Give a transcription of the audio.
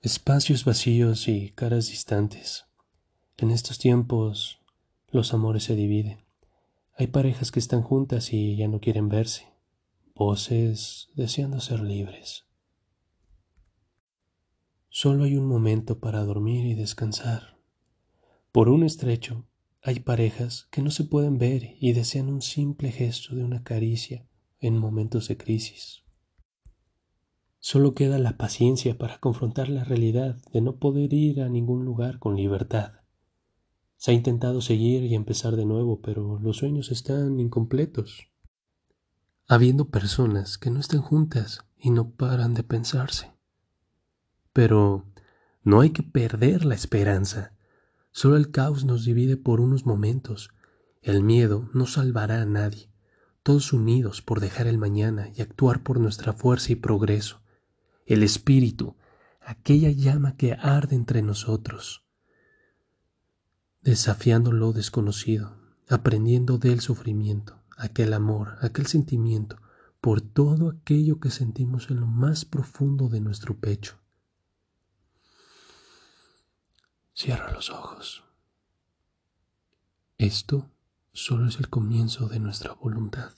Espacios vacíos y caras distantes. En estos tiempos los amores se dividen. Hay parejas que están juntas y ya no quieren verse. Voces deseando ser libres. Solo hay un momento para dormir y descansar. Por un estrecho, hay parejas que no se pueden ver y desean un simple gesto de una caricia en momentos de crisis. Solo queda la paciencia para confrontar la realidad de no poder ir a ningún lugar con libertad. Se ha intentado seguir y empezar de nuevo, pero los sueños están incompletos. Habiendo personas que no están juntas y no paran de pensarse. Pero no hay que perder la esperanza. Solo el caos nos divide por unos momentos. El miedo no salvará a nadie. Todos unidos por dejar el mañana y actuar por nuestra fuerza y progreso el espíritu, aquella llama que arde entre nosotros, desafiando lo desconocido, aprendiendo del sufrimiento, aquel amor, aquel sentimiento, por todo aquello que sentimos en lo más profundo de nuestro pecho. Cierra los ojos. Esto solo es el comienzo de nuestra voluntad.